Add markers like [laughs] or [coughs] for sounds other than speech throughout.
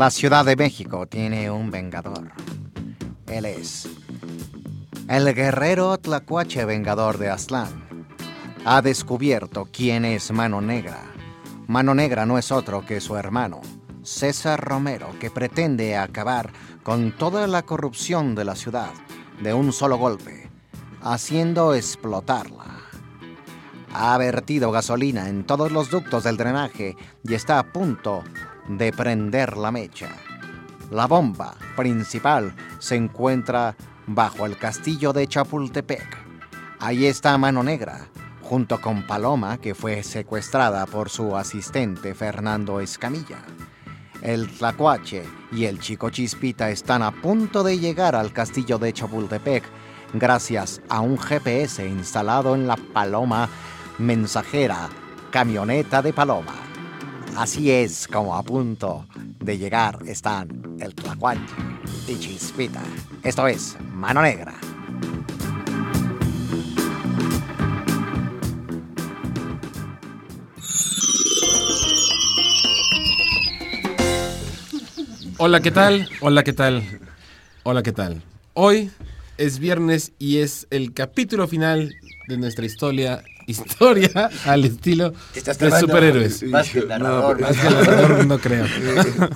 La Ciudad de México tiene un vengador. Él es el guerrero tlacuache vengador de Aztlán. Ha descubierto quién es Mano Negra. Mano Negra no es otro que su hermano, César Romero, que pretende acabar con toda la corrupción de la ciudad de un solo golpe, haciendo explotarla. Ha vertido gasolina en todos los ductos del drenaje y está a punto de prender la mecha. La bomba principal se encuentra bajo el castillo de Chapultepec. Ahí está Mano Negra, junto con Paloma, que fue secuestrada por su asistente Fernando Escamilla. El Tlacuache y el Chico Chispita están a punto de llegar al castillo de Chapultepec gracias a un GPS instalado en la Paloma mensajera camioneta de Paloma. Así es como a punto de llegar están el Tlacuache y Chispita. Esto es Mano Negra. Hola, ¿qué tal? Hola, ¿qué tal? Hola, ¿qué tal? Hoy es viernes y es el capítulo final de nuestra historia, historia [laughs] al estilo Estás de superhéroes. Más que narrador, No, más Más que el narrador, no creo.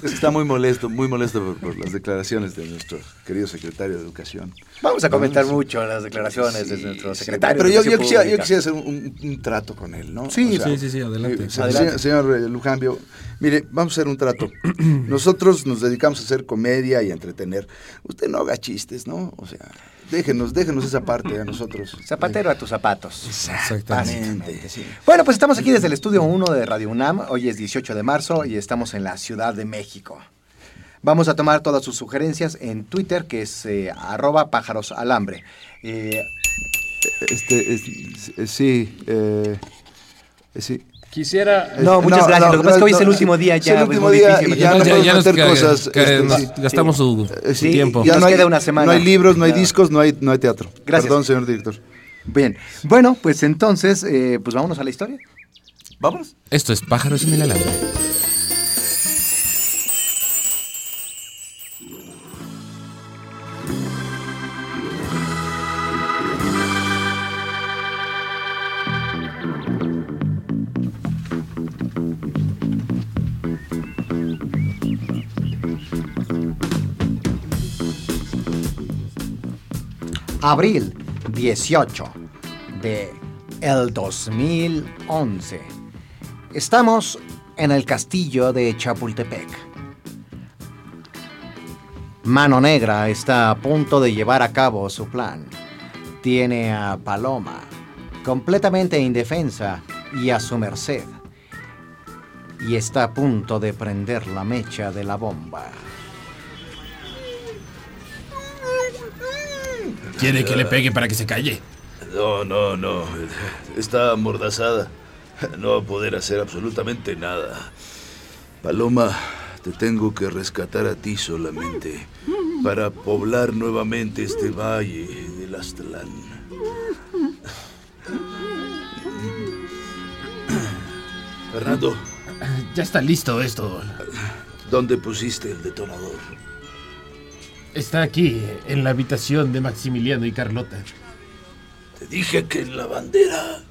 Está muy molesto, muy molesto por, por las declaraciones de nuestro querido secretario de Educación. Vamos a comentar mucho las declaraciones de nuestro sí, secretario. Pero de yo, quisiera, yo Pública. quisiera hacer un, trato con él, ¿no? Sí, O sea, sí, sí, sí, adelante. eh, se- Adelante. Señor, señor, eh, Lujambio, mire, vamos a hacer un trato. [clears throat] Nosotros nos dedicamos a hacer comedia y a entretener. Usted no haga chistes, ¿no? O sea, déjenos, déjenos esa parte a nosotros. Zapatero a tus zapatos. Exactamente. Sí. Bueno, pues estamos aquí desde el estudio 1 de Radio UNAM. Hoy es 18 de marzo y estamos en la Ciudad de México. Vamos a tomar todas sus sugerencias en Twitter, que es eh, arroba pájaros alambre. Eh, Este, es- es- sí, eh, eh, sí. Quisiera... No, muchas gracias. Lo que pasa es que hoy es el último día es ya, el es último muy día difícil, y ya Ya, no ya, podemos ya meter cosas. este, sí. gastamos su, Eh, su sí, tiempo. ya- Ya Nos no hay, queda una semana. no hay libros, no hay discos, no hay, no hay teatro. Gracias. Perdón, señor director. bien. Bueno, pues entonces, eh, pues vámonos a la historia. ¿Vamos? Esto es Pájaros en el Alambre. Abril 18 de el 2011. Estamos en el castillo de Chapultepec. Mano Negra está a punto de llevar a cabo su plan. Tiene a Paloma completamente indefensa y a su merced. Y está a punto de prender la mecha de la bomba. Quiere que le pegue para que se calle. No, no, no. Está amordazada. No va a poder hacer absolutamente nada. Paloma, te tengo que rescatar a ti solamente para poblar nuevamente este valle del Aztlán. Fernando, Ya está listo esto. ¿Dónde pusiste el detonador? Está aquí, en la habitación de Maximiliano y Carlota. te dije que en la bandera,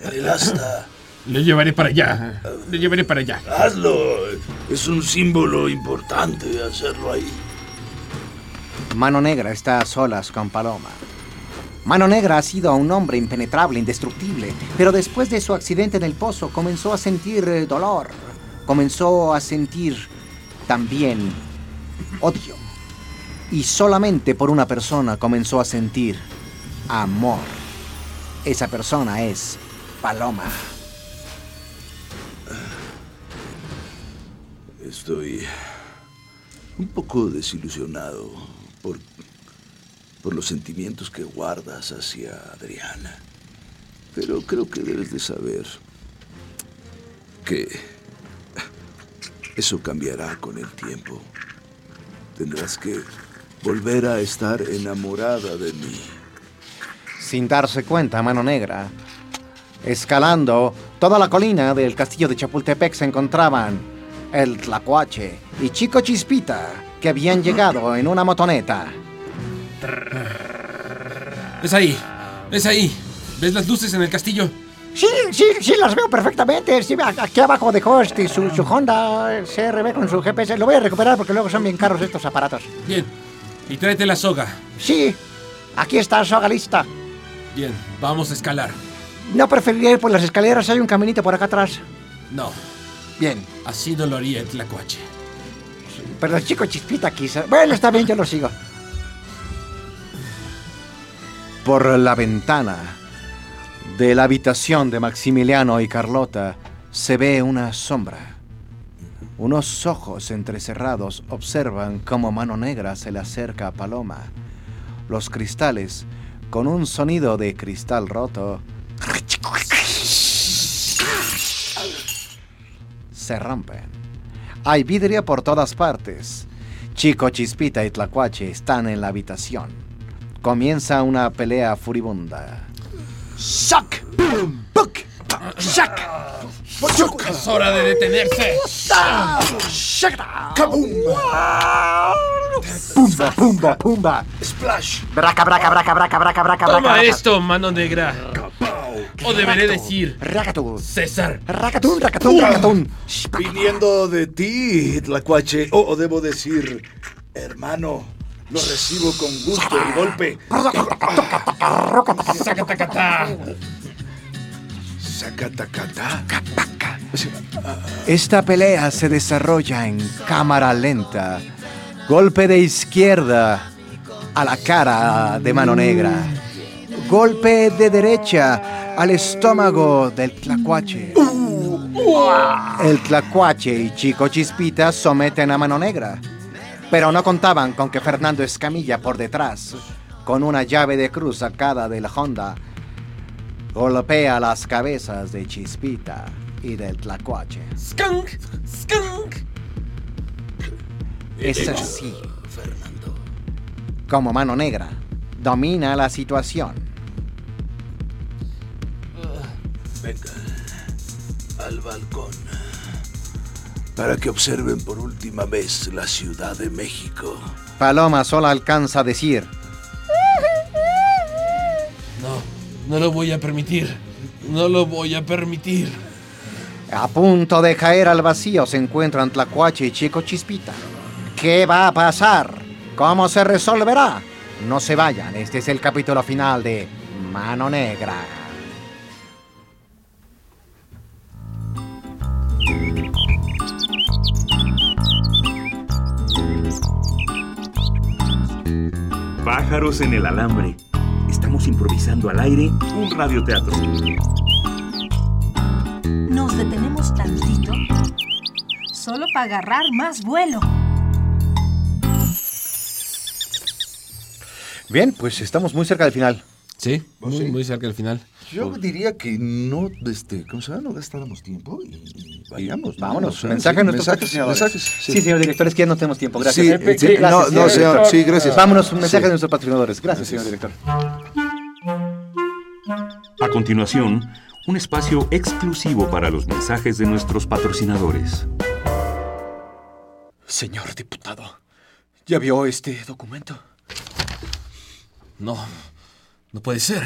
en el asta. Le llevaré para allá. Le llevaré para allá. Hazlo. Es un símbolo importante hacerlo ahí. Mano Negra está a solas con Paloma. Mano Negra ha sido un hombre impenetrable, indestructible, pero después de su accidente en el pozo comenzó a sentir eh, dolor, comenzó a sentir también odio. Y solamente por una persona comenzó a sentir amor. Esa persona es Paloma. Estoy un poco desilusionado por, por los sentimientos que guardas hacia Adriana. Pero creo que debes de saber que eso cambiará con el tiempo. Tendrás que volver a estar enamorada de mí. Sin darse cuenta, Mano Negra, escalando toda la colina del castillo de Chapultepec se encontraban el Tlacuache y Chico Chispita, que habían llegado en una motoneta. Es ahí, es ahí. ¿Ves las luces en el castillo? Sí, sí, sí, las veo perfectamente. Sí, aquí abajo dejó este, su, su Honda CRV con su GPS. Lo voy a recuperar porque luego son bien caros estos aparatos. Bien. Y tráete la soga. Sí, aquí está soga lista. Bien, vamos a escalar. No preferiría ir por las escaleras, hay un caminito por acá atrás. No, Bien, así no lo haría el tlacuache. pero el chico chispita quizá. Bueno, está bien, yo lo sigo. Por la ventana de la habitación de Maximiliano y Carlota se ve una sombra. Unos ojos entrecerrados observan cómo Mano Negra se le acerca a Paloma. Los cristales, con un sonido de cristal roto, se rompen. Hay vidrio por todas partes. Chico Chispita y Tlacuache están en la habitación. Comienza una pelea furibunda. ¡Shock! ¡Puck! ¡Shock! Es hora de detenerse. ¡Pumba, pumba, pumba! ¡Splash! Braca, braca, braca, braca, braca, braca, Toma braca. esto, mano negra. O deberé decir, Racatún. César. Racatún, racatún, racatún. Viniendo de ti, Tlacuache, o, o debo decir, hermano, lo recibo con gusto el golpe. Esta pelea se desarrolla en cámara lenta. Golpe de izquierda a la cara de mano negra. Golpe de derecha al estómago del tlacuache. El tlacuache y Chico Chispita someten a mano negra. Pero no contaban con que Fernando Escamilla por detrás, con una llave de cruz sacada de la Honda, golpea las cabezas de Chispita y del tlacuache. Skunk. Skunk. Es así. Como mano negra, domina la situación. Venga, al balcón. Para que observen por última vez la Ciudad de México. Paloma solo alcanza a decir, No, lo voy a permitir. No lo voy a permitir. a punto de caer al vacío se encuentran Tlacuache y Chico Chispita. ¿Qué va a pasar? ¿Cómo se resolverá? No se vayan, este es el capítulo final de Mano Negra. Pájaros en el alambre. Estamos improvisando al aire un radioteatro. Nos detenemos tantito solo para agarrar más vuelo. Bien, pues estamos muy cerca del final. Sí, muy, muy cerca del final. Yo diría que no, este, ¿cómo se llama? No gastáramos tiempo y, y vayamos. ¿no? Vámonos, O sea, mensaje a nuestros mensajes, patrocinadores. mensajes, sí. señor director, es que ya no tenemos tiempo. Gracias. Sí, sí, gracias, no, no, señor, sí, gracias. Vámonos, un mensaje Sí. de nuestros patrocinadores. Gracias, señor director. A continuación, un espacio exclusivo para los mensajes de nuestros patrocinadores. Señor diputado, ¿ya vio este documento? No, no puede ser.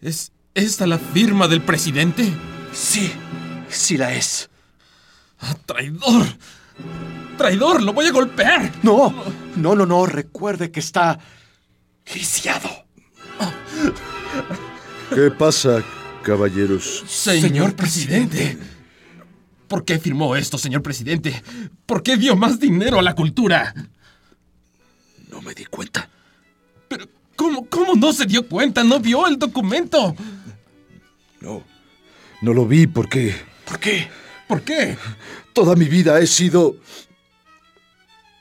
¿Es esta la firma del presidente? Sí, sí la es. ¡Ah, traidor! ¡Traidor! ¡Lo voy a golpear! No, no, no, no, recuerde que está lisiado. ¿Qué pasa, caballeros? Señor, presidente. ¿Por qué firmó esto, señor presidente? ¿Por qué dio más dinero a la cultura? No me di cuenta. Pero, ¿cómo, cómo no se dio cuenta? ¿No vio el documento? No, no lo vi porque ¿Por qué? ¿Por qué? Toda mi vida he sido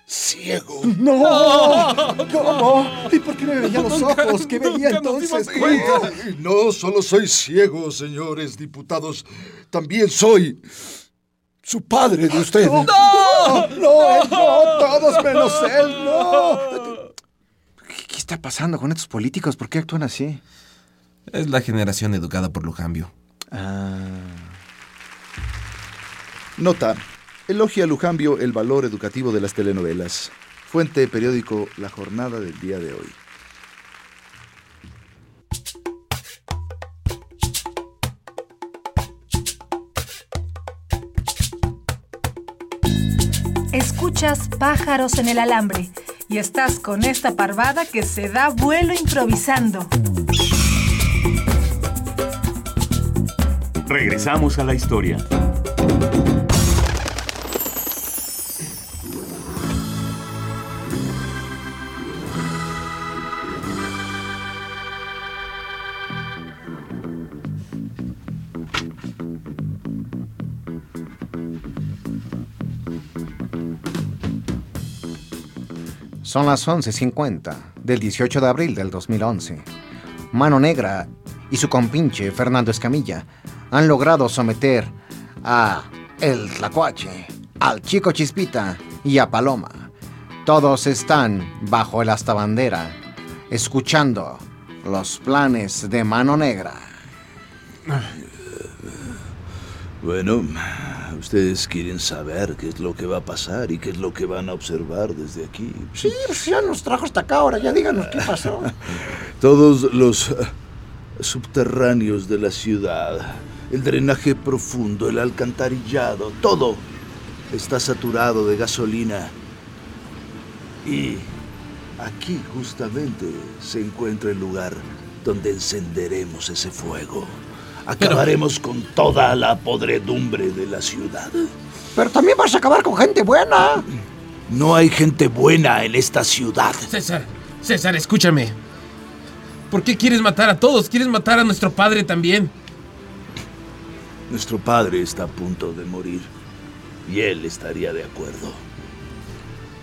ciego. ¡No! [laughs] ¿Cómo? ¿Y por qué me veía los ojos? ¿Qué veía entonces? Cuenta. No solo soy ciego, señores diputados, también soy su padre de ustedes. ¡No! ¡No! él no! ¡Todos menos él! ¡No! ¿Qué, qué está pasando con estos políticos? ¿Por qué actúan así? Es la generación educada por Lujambio. Ah. Nota. Elogia a Lujambio el valor educativo de las telenovelas. Fuente periódico La Jornada del día de hoy. Escuchas pájaros en el alambre y estás con esta parvada que se da vuelo improvisando. Regresamos a la historia. Son las 11.50 del 18 de abril del 2011. Mano Negra y su compinche Fernando Escamilla han logrado someter a El Tlacuache, al Chico Chispita y a Paloma. Todos están bajo el astabandera, escuchando los planes de Mano Negra. Bueno, ustedes quieren saber qué es lo que va a pasar y qué es lo que van a observar desde aquí. Sí, pues ya nos trajo hasta acá ahora, ya díganos qué pasó. [laughs] Todos los eh, subterráneos de la ciudad, el drenaje profundo, el alcantarillado, todo está saturado de gasolina. Y aquí justamente se encuentra el lugar donde encenderemos ese fuego. Acabaremos con toda la podredumbre de la ciudad. Pero también vas a acabar con gente buena. No hay gente buena en esta ciudad. César, César, escúchame. ¿Por qué quieres matar a todos? ¿Quieres matar a nuestro padre también? Nuestro padre está a punto de morir. Y él estaría de acuerdo.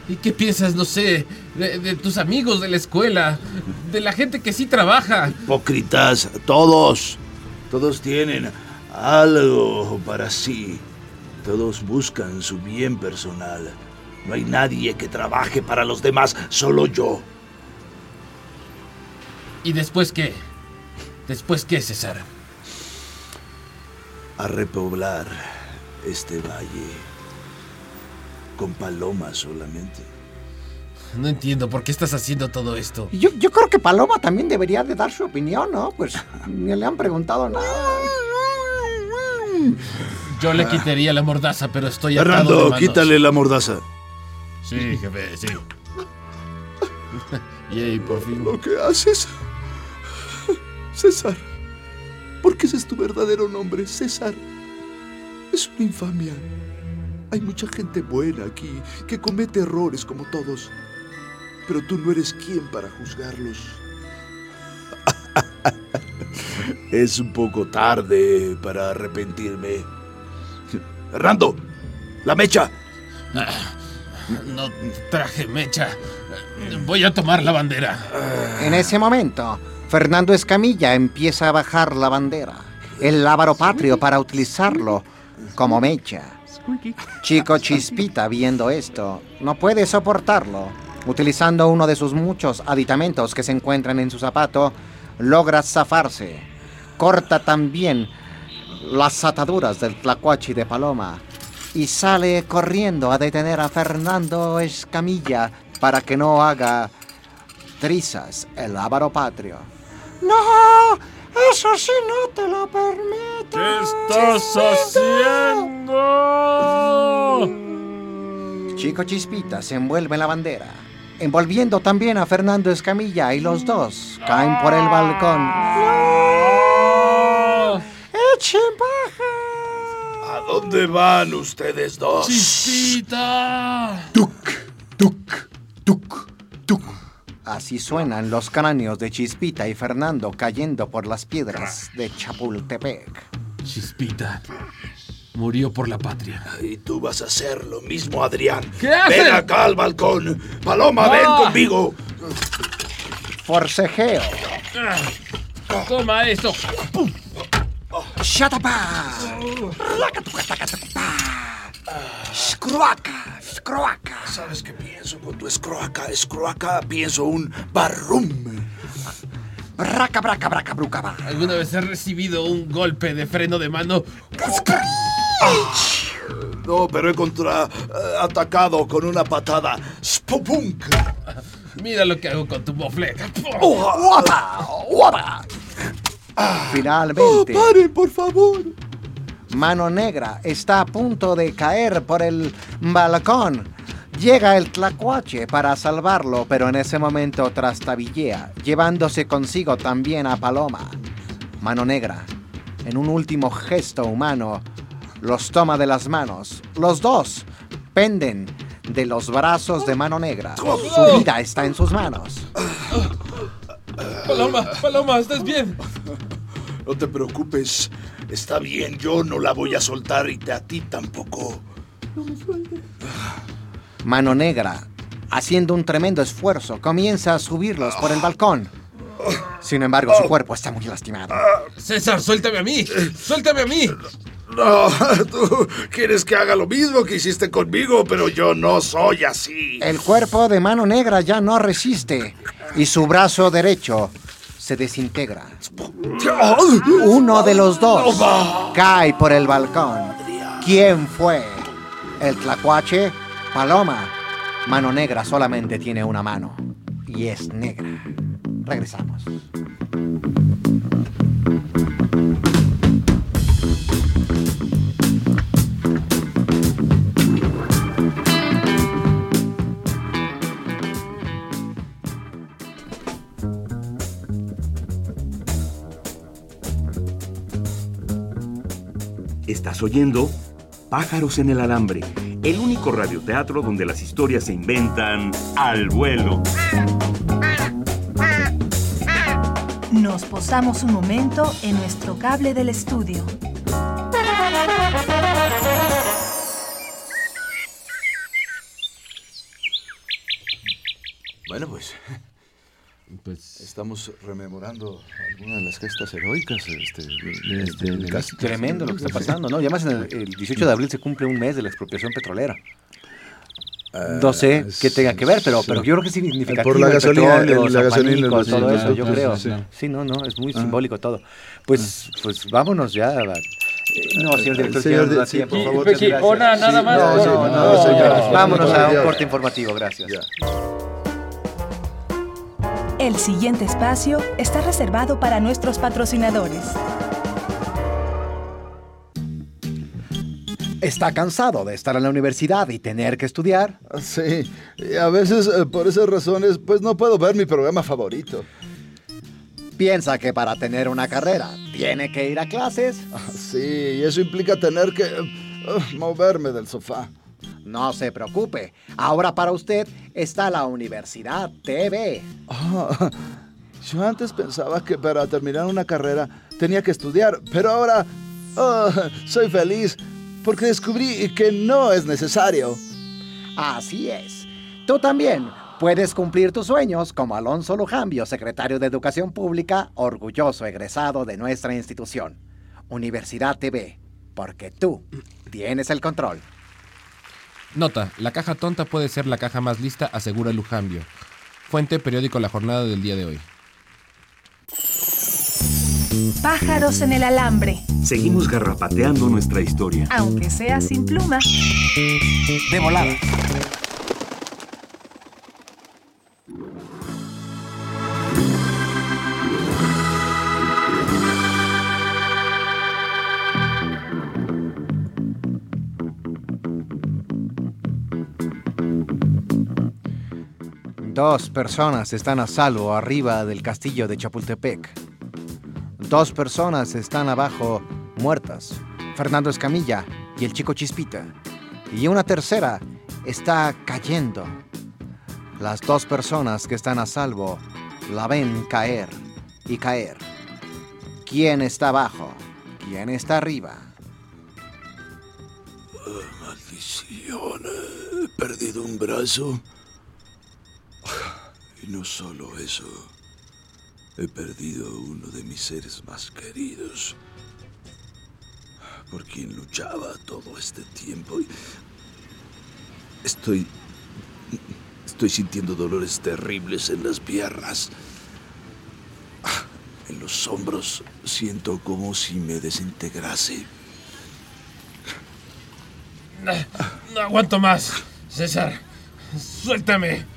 ¿Y qué piensas, no sé, de, de tus amigos de la escuela? De la gente que sí trabaja. Hipócritas, todos. Todos tienen algo para sí. Todos buscan su bien personal. No hay nadie que trabaje para los demás, solo yo. ¿Y después qué? ¿Después qué, César? A repoblar este valle. Con palomas solamente. No entiendo por qué estás haciendo todo esto. Yo, yo creo que Paloma también debería de dar su opinión, ¿no? Pues ni le han preguntado nada. Yo le quitaría la mordaza, pero estoy atado de Fernando, manos. quítale la mordaza. Sí, jefe, sí. [laughs] Yay, por fin. Lo que haces. César. Porque ese es tu verdadero nombre, César. Es una infamia. Hay mucha gente buena aquí que comete errores como todos. Pero tú no eres quien para juzgarlos. [laughs] es un poco tarde para arrepentirme. Fernando, la mecha. No traje mecha. Voy a tomar la bandera. En ese momento, Fernando Escamilla empieza a bajar la bandera, el lábaro patrio para utilizarlo como mecha. Chico Chispita, viendo esto, no puede soportarlo. Utilizando uno de sus muchos aditamentos que se encuentran en su zapato, logra zafarse. Corta también las ataduras del tlacuachi de Paloma y sale corriendo a detener a Fernando Escamilla para que no haga trizas el lábaro patrio. ¡No! ¡Eso sí no te lo permito! ¿Qué estás haciendo? Chico Chispita se envuelve en la bandera, envolviendo también a Fernando Escamilla y los dos caen por el balcón. ¡Echen baja! ¿A dónde van ustedes dos? ¡Chispita! Tuc, tuc, tuc, tuc. Así suenan los cráneos de Chispita y Fernando cayendo por las piedras de Chapultepec. Chispita. Murió por la patria. Y tú vas a hacer lo mismo, Adrián. ¿Qué haces? Ven acá al balcón. Paloma, ven Ah. conmigo. Forcejeo. Toma esto. Shatapa. Rakatucatacatapa. Scroaca. Scroaca. ¿Sabes qué pienso con tu escroaca? Escroaca, pienso un barrum. Braca, braca, braca, brucaba. ¿Alguna vez has recibido un golpe de freno de mano? No, pero he contra eh, atacado con una patada. Spopunk. Mira lo que hago con tu bofleta. Guapa. Guapa. Finalmente, Paren, por favor. Mano Negra está a punto de caer por el balcón. Llega el tlacuache para salvarlo, pero en ese momento trastabillea, llevándose consigo también a Paloma. Mano Negra, en un último gesto humano, los toma de las manos. Los dos penden de los brazos de Mano Negra. Su vida está en sus manos. Paloma, Paloma, ¿estás bien? No te preocupes. Está bien, yo no la voy a soltar y a ti tampoco. Mano Negra, haciendo un tremendo esfuerzo, comienza a subirlos por el balcón. Sin embargo, su cuerpo está muy lastimado. César, suéltame a mí. Suéltame a mí. No, [laughs] tú quieres que haga lo mismo que hiciste conmigo, pero yo no soy así. El cuerpo de Mano Negra ya no resiste y su brazo derecho se desintegra. Uno de los dos cae por el balcón. ¿Quién fue? ¿El tlacuache? Paloma. Mano Negra solamente tiene una mano y es negra. Regresamos. Oyendo Pájaros en el Alambre, el único radioteatro donde las historias se inventan al vuelo. Nos posamos un momento en nuestro cable del estudio. Bueno, pues Pues estamos rememorando algunas de las gestas heroicas este, de- Este, de-. Tremendo lo que está pasando, ¿no? Y además en el, el 18 de abril se cumple un mes de la expropiación petrolera. No sé qué tenga que ver, pero, sí. pero yo creo que es significativo. Por la el gasolina, petróleo, el- la gasolina, sí, todo sí, eso, sí, yo sí, creo. sí. Sí, no, no, es muy simbólico todo. Pues, pues vámonos ya. Eh, No, señor director, Señor señor, de- sí, por favor. Sí, una, nada más. No, no, No, no, no, señor. Vámonos a un corte informativo, gracias. El siguiente espacio está reservado para nuestros patrocinadores. ¿Está cansado de estar en la universidad y tener que estudiar? Sí, y a veces eh, por esas razones pues no puedo ver mi programa favorito. ¿Piensa que para tener una carrera tiene que ir a clases? Sí, y eso implica tener que eh, uh, moverme del sofá. No se preocupe, ahora para usted está la Universidad TV. Ah, yo antes pensaba que para terminar una carrera tenía que estudiar, pero ahora ah, soy feliz porque descubrí que no es necesario. Así es. Tú también puedes cumplir tus sueños como Alonso Lujambio, secretario de Educación Pública, orgulloso egresado de nuestra institución. Universidad TV, porque tú tienes el control. Nota, la caja tonta puede ser la caja más lista, asegura Lujambio. Fuente, periódico La Jornada del día de hoy. Pájaros en el alambre, Seguimos garrapateando nuestra historia. aunque sea sin pluma. De volada. Dos personas están a salvo arriba del castillo de Chapultepec. Dos personas están abajo muertas. Fernando Escamilla y el chico Chispita. Y una tercera está cayendo. Las dos personas que están a salvo la ven caer y caer. ¿Quién está abajo? ¿Quién está arriba? León, he perdido un brazo. Y no solo eso, he perdido uno de mis seres más queridos, por quien luchaba todo este tiempo. Estoy. Estoy sintiendo dolores terribles en las piernas. En los hombros siento como si me desintegrase. No, no aguanto más. César, suéltame.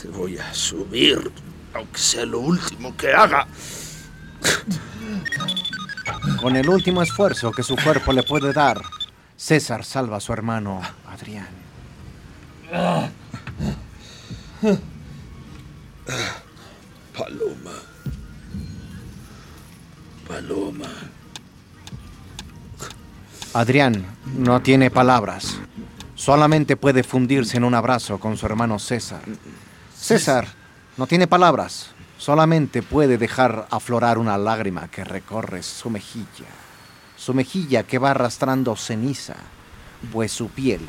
Te voy a subir, aunque sea lo último que haga. Con el último esfuerzo que su cuerpo le puede dar, César salva a su hermano Adrián. Paloma. Paloma. Adrián no tiene palabras. Solamente puede fundirse en un abrazo con su hermano César. César no tiene palabras. Solamente puede dejar aflorar una lágrima que recorre su mejilla. Su mejilla que va arrastrando ceniza, pues su piel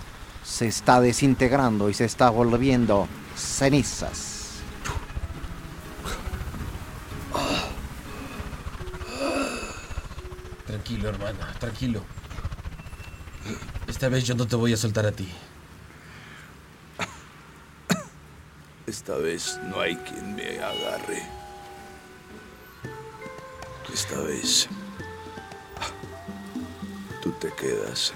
se está desintegrando y se está volviendo cenizas. Tranquilo, hermana, tranquilo. Esta vez yo no te voy a soltar a ti. Esta vez no hay quien me agarre. Esta vez tú te quedas.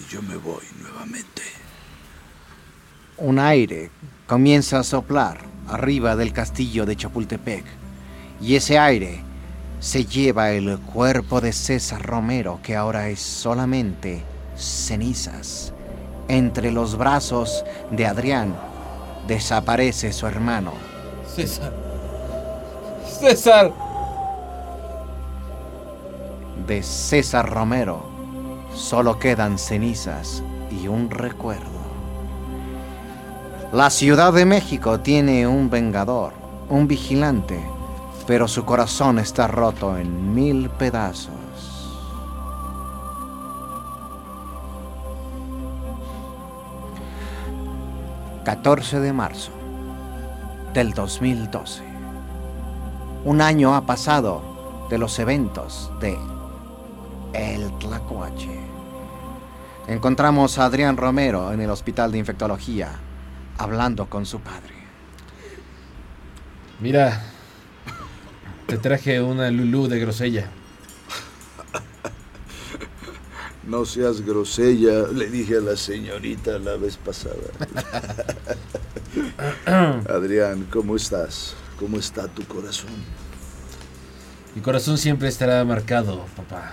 Y yo me voy nuevamente. Un aire comienza a soplar arriba del castillo de Chapultepec. Y ese aire se lleva el cuerpo de César Romero, que ahora es solamente cenizas. Entre los brazos de Adrián desaparece su hermano. César. César. De César Romero solo quedan cenizas y un recuerdo. La Ciudad de México tiene un vengador, un vigilante, pero su corazón está roto en mil pedazos. ...14 de marzo... ...del 2012... ...un año ha pasado... ...de los eventos de... ...el Tlacuache... ...encontramos a Adrián Romero... ...en el hospital de infectología... ...hablando con su padre... Mira, te traje una Lulú de grosella. No seas grosella, le dije a la señorita la vez pasada. [coughs] Adrián, ¿cómo estás? ¿Cómo está tu corazón? Mi corazón siempre estará marcado, papá.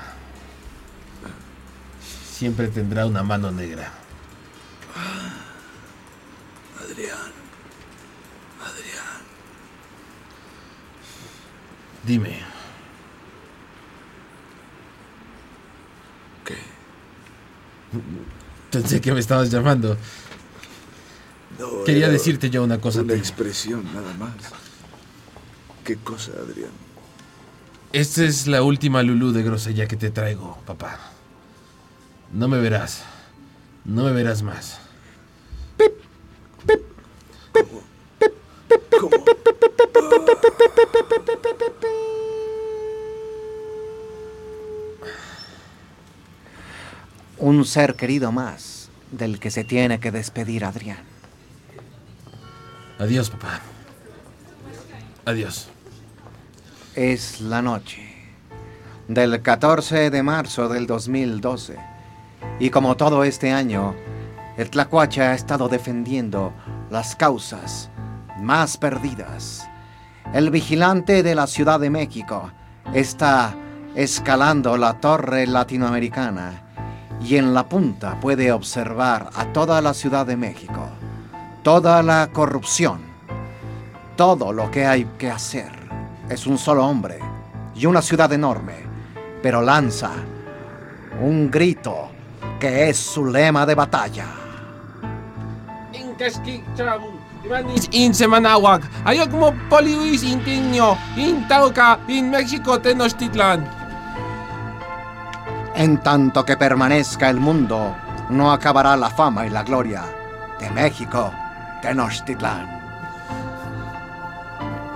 Siempre tendrá una mano negra. Adrián, Adrián, Dime, pensé que me estabas llamando. No, Quería decirte yo una cosa. Una expresión, nada más. ¿Qué cosa, Adrián? Esta es la última Lulú de grosella que te traigo, papá. No me verás. No me verás más. ¿Cómo? Un ser querido más del que se tiene que despedir Adrián. Adiós, papá. Adiós. Es la noche del 14 de marzo del 2012. Y como todo este año, el Tlacuache ha estado defendiendo las causas más perdidas. El vigilante de la Ciudad de México está escalando la torre latinoamericana y en la punta puede observar a toda la Ciudad de México, toda la corrupción, todo lo que hay que hacer. Es un solo hombre y una ciudad enorme, pero lanza un grito que es su lema de batalla. In Poliwis Intiño, In In México Tenochtitlan. En tanto que permanezca el mundo, no acabará la fama y la gloria de México, Tenochtitlán.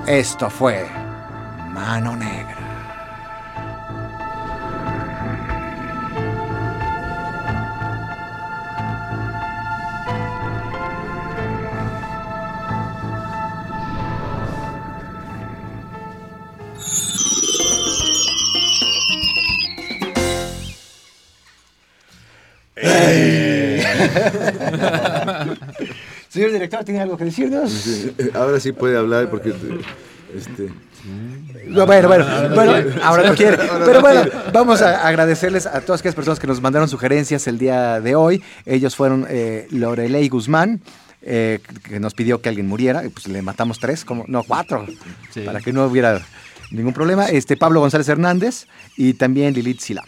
Esto fue Mano Negra. [laughs] Señor director, ¿tiene algo que decirnos? Eh, Ahora sí puede hablar porque este No, bueno, bueno, bueno, ahora no quiere. Pero bueno, vamos a agradecerles a todas aquellas personas que nos mandaron sugerencias el día de hoy. Ellos fueron eh, Lorelei Guzmán, eh, que nos pidió que alguien muriera, y pues le matamos tres, como, no, cuatro, Sí. para que no hubiera ningún problema. Este, Pablo González Hernández y también Lilith Sila.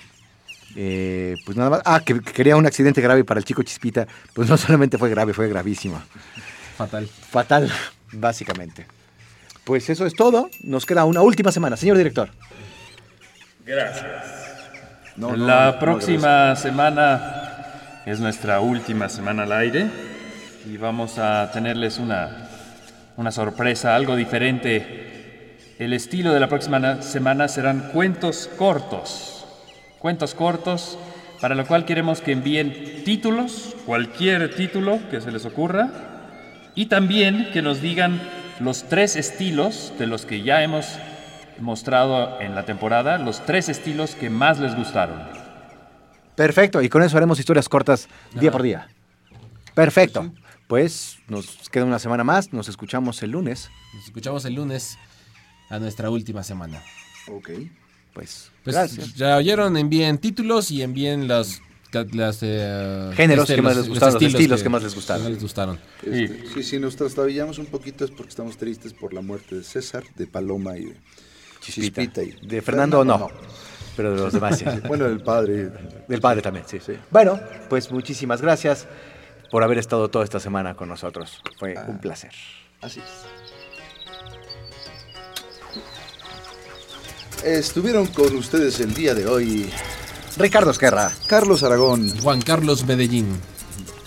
Eh, pues nada más. Ah, que, que quería un accidente grave para el chico Chispita. Pues no solamente fue grave, fue gravísimo. Fatal. Fatal, básicamente. Pues eso es todo. Nos queda una última semana. Señor director. no, no, la no, próxima semana es nuestra última semana al aire y vamos a tenerles una, una sorpresa, algo diferente. El estilo de la próxima na- semana serán cuentos cortos. Cuentos cortos, para lo cual queremos que envíen títulos, cualquier título que se les ocurra, y también que nos digan los tres estilos de los que ya hemos mostrado en la temporada, los tres estilos que más les gustaron. Perfecto. Y con eso haremos historias cortas día por día. Perfecto. Pues nos queda una semana más. Nos escuchamos el lunes. Nos escuchamos el lunes a nuestra última semana. Ok. Pues, Pues gracias. ya oyeron, envíen títulos y envíen las, las eh, Géneros que más les gustaron, los estilos que, que más les gustaron. que más les gustaron. Este, sí, si nos trastabillamos un poquito es porque estamos tristes por la muerte de César, de Paloma y de Chispita. Chispita y- De Fernando no. Pero de los demás sí. [laughs] Bueno, el padre. Del padre también, sí. Bueno, pues muchísimas gracias por haber estado toda esta semana con nosotros. Fue un placer. Así es. Estuvieron con ustedes el día de hoy Ricardo Esquerra. Carlos Aragón, Juan Carlos Medellín.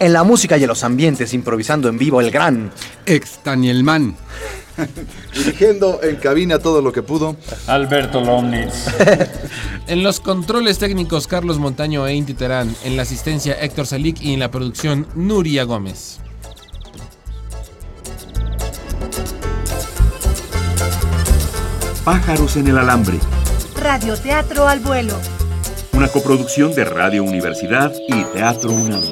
En la música y en los ambientes, improvisando en vivo el gran. Ex Danielman. [laughs] dirigiendo en cabina todo lo que pudo. Alberto Lomnitz. [laughs] En los controles técnicos, Carlos Montaño e Inti Terán. En la asistencia, Héctor Salic. Y en la producción, Nuria Gómez. Pájaros en el alambre. Radioteatro al vuelo. Una coproducción de Radio Universidad y Teatro UNAM.